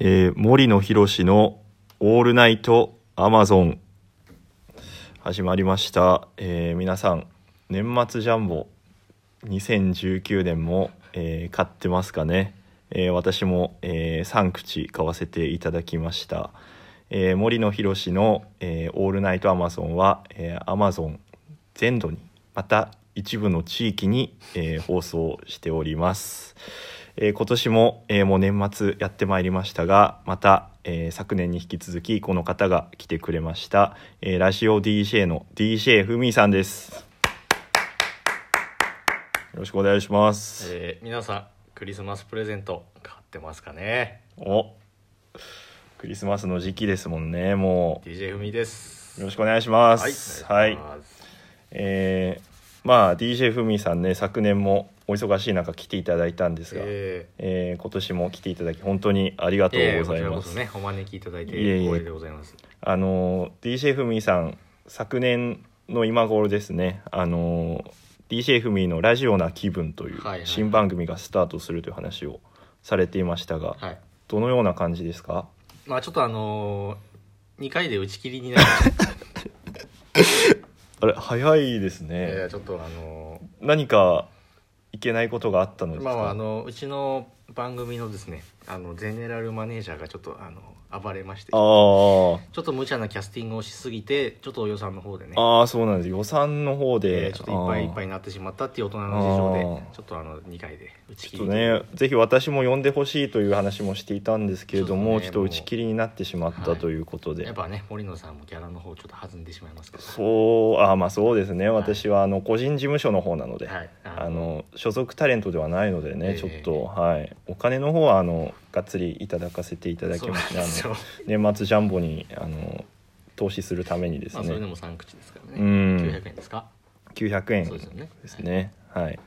えー森野博の「オールナイトアマゾン」始まりました、えー皆さん年末ジャンボ2019年も、えー買ってますかね、え私も、え3口買わせていただきました、え森野博の、えオールナイトアマゾン」は、えー、アマゾン全土にまた一部の地域に、え放送しております、えー今年も、えーもう年末やってまいりましたがまた、えー昨年に引き続きこの方が来てくれました、えーラジオ DJ の DJ ふみさんです。よろしくお願いします、えー皆さんクリスマスプレゼント買ってますかね？おクリスマスの時期ですもんねも DJ ふみです。うよろしくお願いしまはいすお願いします。えーまあ DJ ふみさんね昨年もお忙しい中来ていただいたんですが、ええ。ー今年も来ていただき本当にありがーとうございます、ちらこそねお招きいただいて光栄でございます。あの DJ ふみさん昨年の今頃ですねあの DJ ふみのラジオな気分という新番組がスタートするという話をされていましたが、はい。どのような感じですか？まあちょっとあのー、2回で打ち切りになりました、あれ早いですね、えーちょっとあの何かいけないことがあったのですか、まああのうちの番組のですねあのゼネラルマネージャーがちょっとあの暴れまして。あちーょっと無茶なキャスティングをしすぎてちょっと予算の方でね。あーそうなんです。予算の方えで、ーちょっといっぱいいっぱいいになってしまったっていう大人の事情であー。ちょっとあの2回で打ち切ちょりっとねぜひ私も呼んでほしいという話もしていたんですけれども、ちょっと打ち切りになってしまったはい。ということで、やっぱね森野さんもギャラの方ちょっと弾んでしまいますけどそうあまあそうですね。はい。私はあの個人事務所の方なので、はい。あの所属タレントではないのでね、ええ。ちょっとはいお金の方はあのがっつりいただかせていただきましてあの年末ジャンボにあの投資するためにですまあそれでねも3口ですからね。うん。900円ですか？900円ですよね。ですね。はい。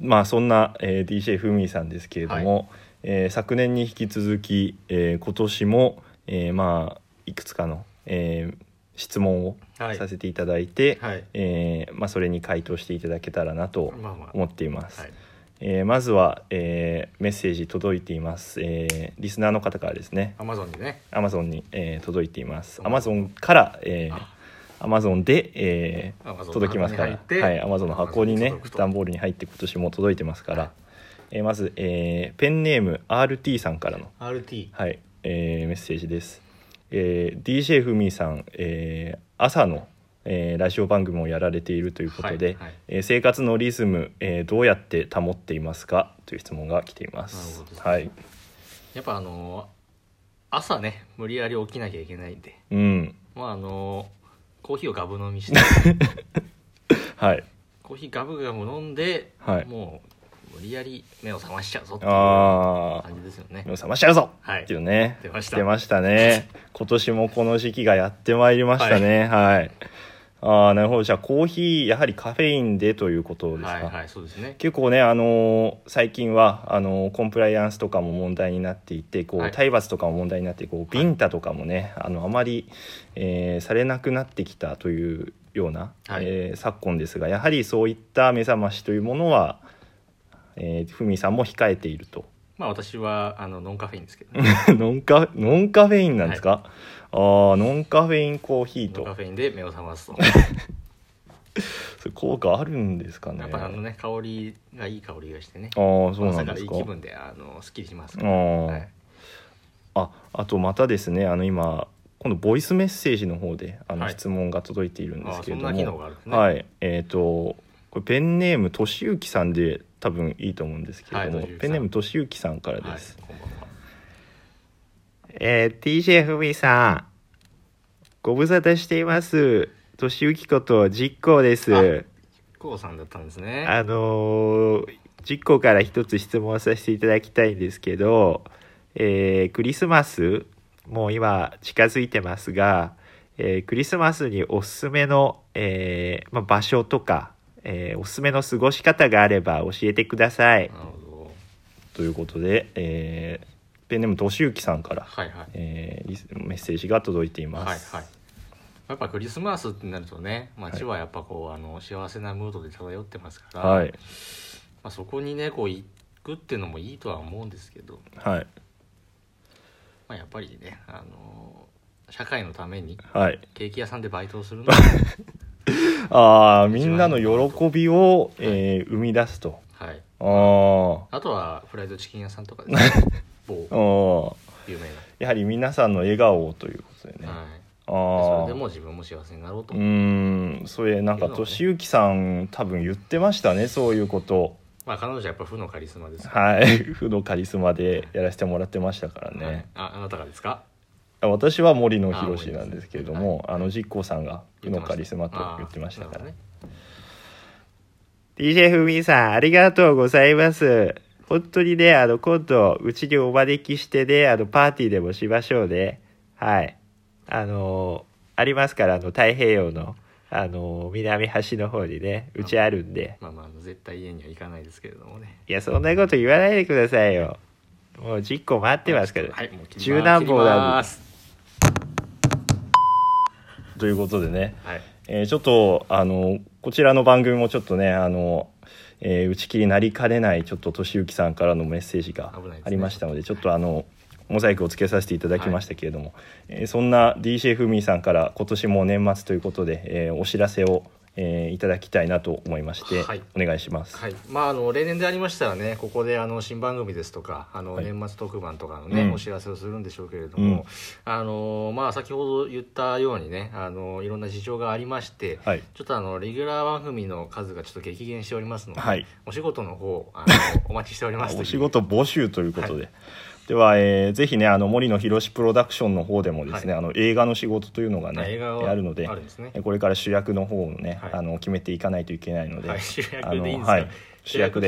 まあそんな、えー DJ ふみさんですけれども、えー昨年に引き続き、えー今年も、えーまあいくつかの、えー質問をはい。させていただいて、はい。えーまあ、それに回答していただけたらなとまあまあ。思っています、はいえーまずは、えーメッセージ届いています、えーリスナーの方からですね。アマゾンでね。アマゾンに、えー届いています。アマゾンから、えあ。アマゾンで、えー届きますから。はいアマゾンの箱にね段ボールに入って今年も届いてますから、はい。えーまず、えーペンネーム RT さんからの RT はい、えーメッセージです。えー DJ ふみさん、えー朝の、えーラジオ番組をやられているということで、はいはい。えー生活のリズム、えーどうやって保っていますか？という質問が来ています。はい、やっぱあのー朝ね無理やり起きなきゃいけないんで。うん、まああのーコーヒーをガブ飲みして。はい、コーヒーガブガブ飲んではい。もう無理やり目を覚ましちゃうぞっていう感じですよね。目を覚ましちゃうぞはい。っていうね。出ました。出ましたね。今年もこの時期がやってまいりましたね。はい。ああ、なるほど。じゃあコーヒーやはりカフェインでということですか？はいはいそうですね。結構ね、あのー最近はあのーコンプライアンスとかも問題になっていてこう、はい。体罰とかも問題になってこうビンタとかもね、あのあまり、えーされなくなってきたというような、はい。えー昨今ですがやはりそういった目覚ましというものは、えーふみさんも控えているとまあ私はあのノンカフェインですけど、ね、ノンカノンカフェインなんですか、ああノンカフェインコーヒーと。ノンカフェインで目を覚ますと。それ効果あるんですかね？やっぱあのね香りがいい香りがしてね。ああそうな朝からいいんですか気分であのすっきりしますあから、ー。はい、ああとまたですねあの今今度ボイスメッセージの方であのはい。質問が届いているんですけれども、あそんな機能があるんですね。はい。えっ、とこれペンネームとしゆきさんで多分いいと思うんですけれども、はいペンネームとしゆきさんからはいです、はえーみさんご無沙汰しています。としゆきこと実行です。あこうさんだったんですね。あのー実行から一つ質問させていただきたいんですけど、えークリスマスもう今近づいてますが、えークリスマスにおすすめの、えーまあ、場所とか、えーおすすめの過ごし方があれば教えてください。なるほということで、えーペンネームとしゆきさんから、どはいはい。えーメッセージが届いています。はいはい。やっぱクリスマスってなるとねはい街はやっぱこう、あの幸せなムードで漂ってますから、はい。まあ、そこにねこう行くっていうのもいいとは思うんですけどはい。まあやっぱりねあの社会のためにはいケーキ屋さんでバイトをするのが ああみんなの喜びを、えー生み出すと。はい。ああとはフライドチキン屋さんとかですね 某。ああ有名やはり皆さんの笑顔をということでね、な、はい、あそあれでも自分も幸せになろうと、うーん。それなんか俊之さん多分言ってましたねそういうこと。まあ彼女はやっぱ負のカリスマですはい。負のカリスマでやらせてもらってましたからね、はい。ああなたがですか？私は森野博なんですけれどもあの実行さんが負のカリスマと言ってましたから。あーなる DJ ふみさんありがとうございます。本当にねあの今度うちにお招きしてねあのパーティーでもしましょうね。はい。あのありますからあの太平洋のあの南端の方にねうちあるんで。まあまああの絶対家には行かないですけれどもね。いやそんなこと言わないでくださいよ。もう実行待ってますから、はいもう切り中南切り坊だますということでね。はい。えーちょっとあのこちらの番組もちょっとねあの、えー打ち切りなりかねないちょっと俊之さんからのメッセージがありましたのでちょっとあのモザイクをつけさせていただきましたけれども、えーそんな DJ ふみさんから今年も年末ということで、えーお知らせを、えーいただきたいなと思いまして、はい。お願いします。はい、まああの例年でありましたらねここであの新番組ですとかあの、はい年末特番とかのね、うん。お知らせをするんでしょうけれども、うん。あのまあ先ほど言ったようにねあのいろんな事情がありまして、はい。ちょっとあのレギュラー番組の数がちょっと激減しておりますので、はい。お仕事の方あのお待ちしておりますお仕事募集ということで、はでは、えーぜひねあの森野博プロダクションの方でもですね、はい。あの映画の仕事というのがねあるのでこれから主役の方をね、はい。あの決めていかないといけないので、はい、主役でいいんですか、はい。主役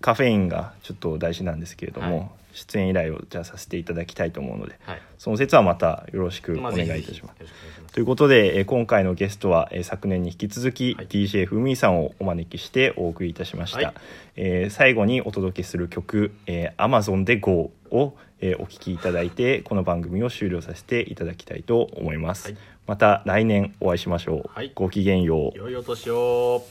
カフェインがちょっと大事なんですけれども、はい。出演依頼をじゃあさせていただきたいと思うのではい。その説はまたよろしくおまあ願いいたします。ます。ということで、えー今回のゲストは、えー昨年に引き続き、はい。DJ ふみさんをお招きしてお送りいたしました、はい。えー最後にお届けする曲「えー Amazon で GO」を、えーお聴きいただいてこの番組を終了させていただきたいと思います、はい。また来年お会いしましょう、はい。ごきげんよう。良いお年を